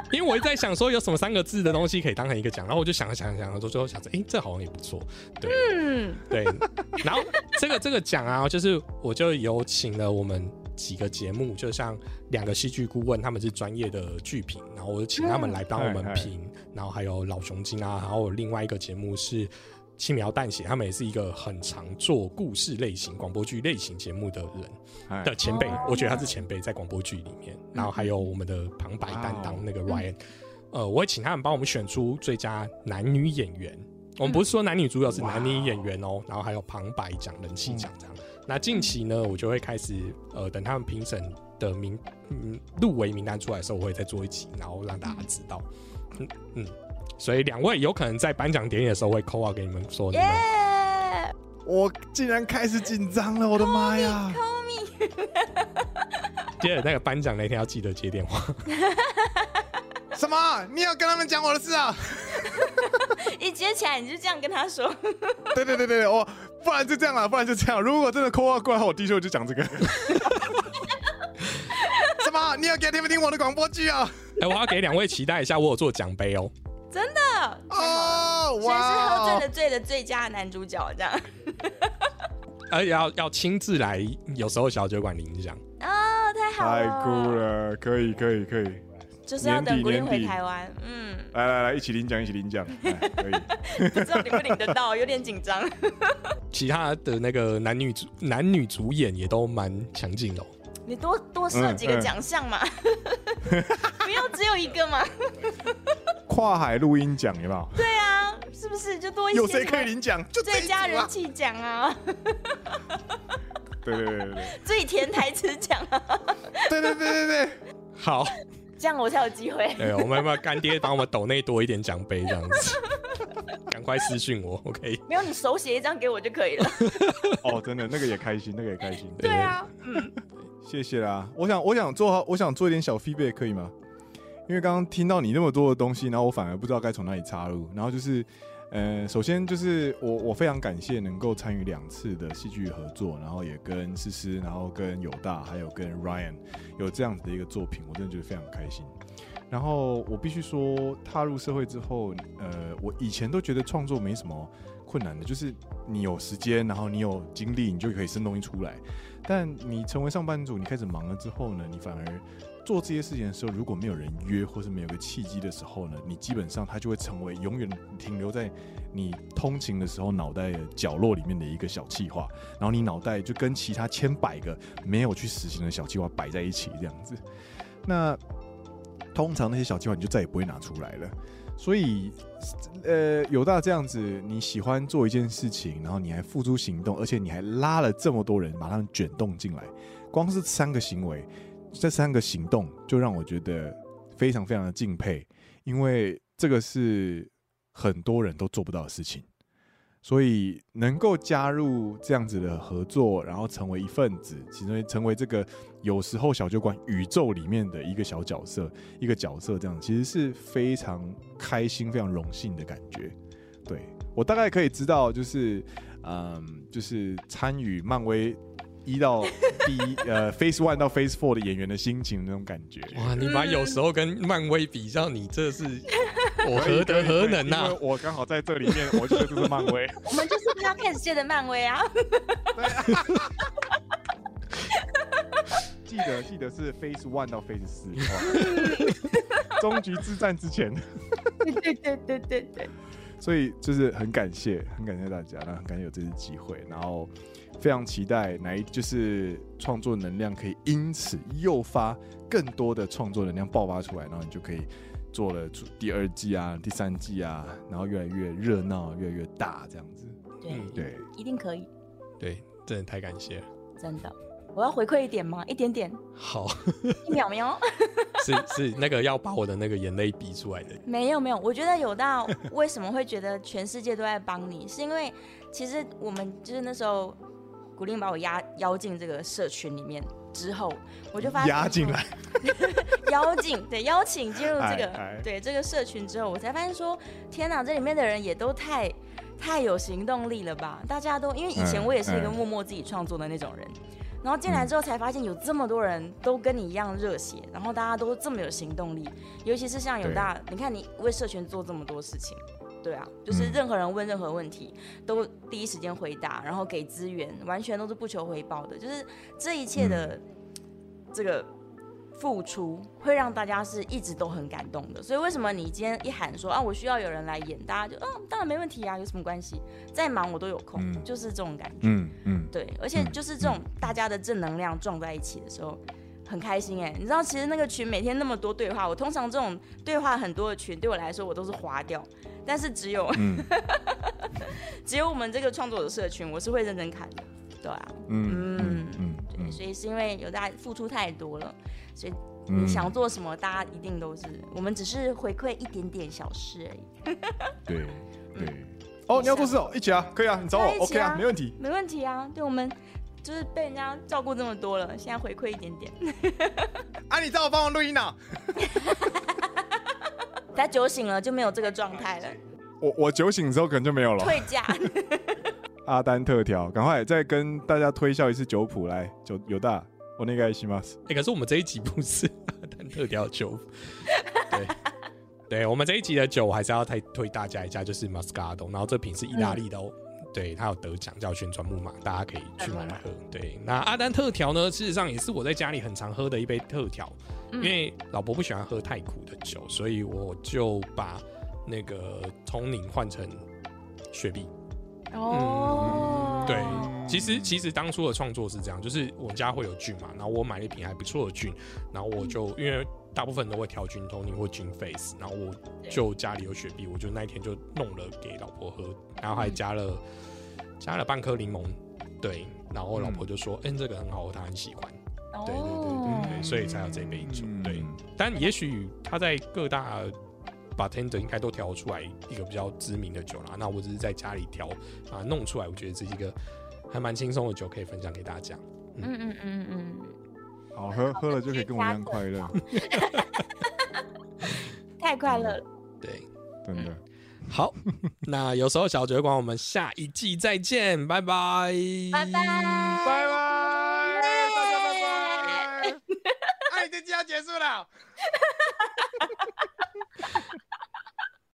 因为我一直在想说有什么三个字的东西可以当成一个奖，然后我就想了想了想了，最后想着，哎、这好像也不错，对，嗯对。然后这个这个奖啊，就是我就有请了我们几个节目，就像两个戏剧顾问，他们是专业的剧评，然后我就请他们来帮我们嗯评，然后还有老熊精啊，然后另外一个节目是。轻描淡写，他们也是一个很常做故事类型、广播剧类型节目的人，哎。的前辈哦，我觉得他是前辈在广播剧里面，然后还有我们的旁白担当那个 Ryan，呃，我会请他们帮我们选出最佳男女演员。我们不是说男女主角是男女演员哦，然后还有旁白奖、人气奖这样。那近期呢，我就会开始呃，等他们评审的名嗯入围名单出来的时候，我会再做一集，然后让大家知道。嗯嗯，所以两位有可能在颁奖典礼的时候会 call out 给你们说你们耶我竟然开始紧张了，我的妈呀！，call me，接着那个颁奖那天要记得接电话。什么？你要跟他们讲我的事啊？一接起来你就这样跟他说，对对对对，我不然就这样了，不然就这样。如果真的 call 过来，我的确就讲这个。什么？你要给他们听我的广播剧啊？哎、我要给两位期待一下，我有做奖杯哦。真的，哦，现在是喝醉！的醉的最佳男主角这样。而 且要要亲自来，有时候小酒馆领奖。哦，太好了，太酷，了，可以可以可以，就是要等古力回台湾，嗯，来来来，一起领奖，一起领奖，哎可以。不知道领不领得到，有点紧张。其他的那个男女主男女主演也都蛮强劲的、哦。你多多设几个奖项嘛，不要只有一个嘛。跨海录音奖有没有？对啊，是不是就多一些？有谁可以？领奖？就这最！佳人气奖啊，对对对对对最甜台词奖啊，对对对对对，好，这样我才有机会。对，我们要不要干爹帮我们抖内多一点奖杯这样子？赶快私讯我，OK。没有，你手写一张给我就可以了。哦，真的那个也开心，那个也开心。对啊，谢谢啦。我想，我想做好，我想做一点小 feedback，可以吗？因为刚刚听到你那么多的东西，然后我反而不知道该从哪里插入。然后就是，呃，首先就是我我非常感谢能够参与两次的戏剧合作，然后也跟思思，然后跟友大，还有跟 Ryan 有这样子的一个作品，我真的觉得非常开心。然后我必须说，踏入社会之后，呃，我以前都觉得创作没什么困难的，就是你有时间，然后你有精力，你就可以生东西出来。但你成为上班族，你开始忙了之后呢，你反而做这些事情的时候，如果没有人约，或是没有个契机的时候呢，你基本上它就会成为永远停留在你通勤的时候脑袋角落里面的一个小气话，然后你脑袋就跟其他千百个没有去实行的小计划摆在一起这样子。那通常那些小计划你就再也不会拿出来了。所以，呃，有大这样子，你喜欢做一件事情，然后你还付诸行动，而且你还拉了这么多人把他们卷动进来，光是三个行为，这三个行动就让我觉得非常非常的敬佩，因为这个是很多人都做不到的事情。所以能够加入这样子的合作，然后成为一份子，其实成为这个有时候小酒馆宇宙里面的一个小角色，一个角色，这样其实是非常开心、非常荣幸的感觉。对我大概可以知道，就是嗯，就是参与漫威一到第一 呃 Phase One 到 Phase Four 的演员的心情那种感觉。哇，你把有时候跟漫威比较，你这是 我何德何能啊呐、因为我刚好在这里面，我觉得这是漫威。我们就是 Podcast 界的漫威啊。记得记得是 Phase One 到 Phase 四，哇终局之战之前。对对对对对对，所以就是很感谢，很感谢大家，然后很感谢有这次机会，然后非常期待哪一就是创作能量可以因此诱发更多的创作能量爆发出来，然后你就可以做了第二季啊、第三季啊，然后越来越热闹、越来越大这样子。对，嗯对，一定可以，对，真的太感谢了。真的。我要回馈一点吗？一点点，好，一秒秒。是是那个要把我的那个眼泪逼出来的。没有没有，我觉得有到为什么会觉得全世界都在帮你，是因为其实我们就是那时候古令把我压邀进这个社群里面。之后，我就发现压进来，邀进对邀请进入这个对这个社群之后，我才发现说，天哪，这里面的人也都太太有行动力了吧？大家都因为以前嗯我也是一个嗯默默自己创作的那种人。然后进来之后才发现有这么多人都跟你一样热血，然后大家都这么有行动力，尤其是像有大，你看你为社群做这么多事情，对啊，就是嗯任何人问任何问题都第一时间回答，然后给资源，完全都是不求回报的，就是这一切的这个付出会让大家是一直都很感动的。所以为什么你今天一喊说啊，我需要有人来演，大家就嗯，当然没问题啊，有什么关系？再忙我都有空，嗯就是这种感觉。嗯嗯，对，而且就是这种大家的正能量撞在一起的时候，很开心哎。你知道，其实那个群每天那么多对话，我通常这种对话很多的群，对我来说我都是划掉。但是只有、嗯 只有我们这个创作者社群，我是会认真看的。对啊，嗯嗯嗯对，所以是因为有大家付出太多了，所以嗯你想做什么，大家一定都是，我们只是回馈一点点小事而已。对对。哦，你要做事哦，一起啊，可以啊，你找我，OK 啊，没问题。没问题啊。对，我们就是被人家照顾这么多了，现在回馈一点点。啊，你找我帮我录音呢？他酒醒了就没有这个状态了，我我酒醒之后可能就没有了。退价。阿丹特调，赶快再跟大家推销一次酒谱来，酒有大，我那个西马斯。哎、可是我们这一集不是阿丹特调酒，对，对我们这一集的酒我还是要再推大家一下，就是 Moscato，然后这瓶是意大利的哦。对，它有得奖，叫旋转木马，大家可以去买来喝。对，那阿丹特调呢，事实上也是我在家里很常喝的一杯特调，因为老婆不喜欢喝太苦的酒，所以我就把那个通灵换成雪碧。哦，对，其实其实当初的创作是这样，就是我家会有菌嘛，然后我买了一瓶还不错的菌，然后我就因为大部分都会调菌 Tony 或菌 face，然后我就家里有雪碧，我就那一天就弄了给老婆喝，然后还加了、加了半颗柠檬，对，然后老婆就说，嗯、这个很好喝，她很喜欢，对对对对对，所以才有这杯酒，对，但也许他在各大 bartender 应该都调出来一个比较知名的酒啦。那我只是在家里调啊弄出来，我觉得这是一个还蛮轻松的酒，可以分享给大家。嗯。嗯嗯嗯，好喝喝了就可以跟我一样快乐，太快乐了。对，真的。好，那有时候小酒馆，我们下一季再见，拜拜，拜拜，拜拜，结束了。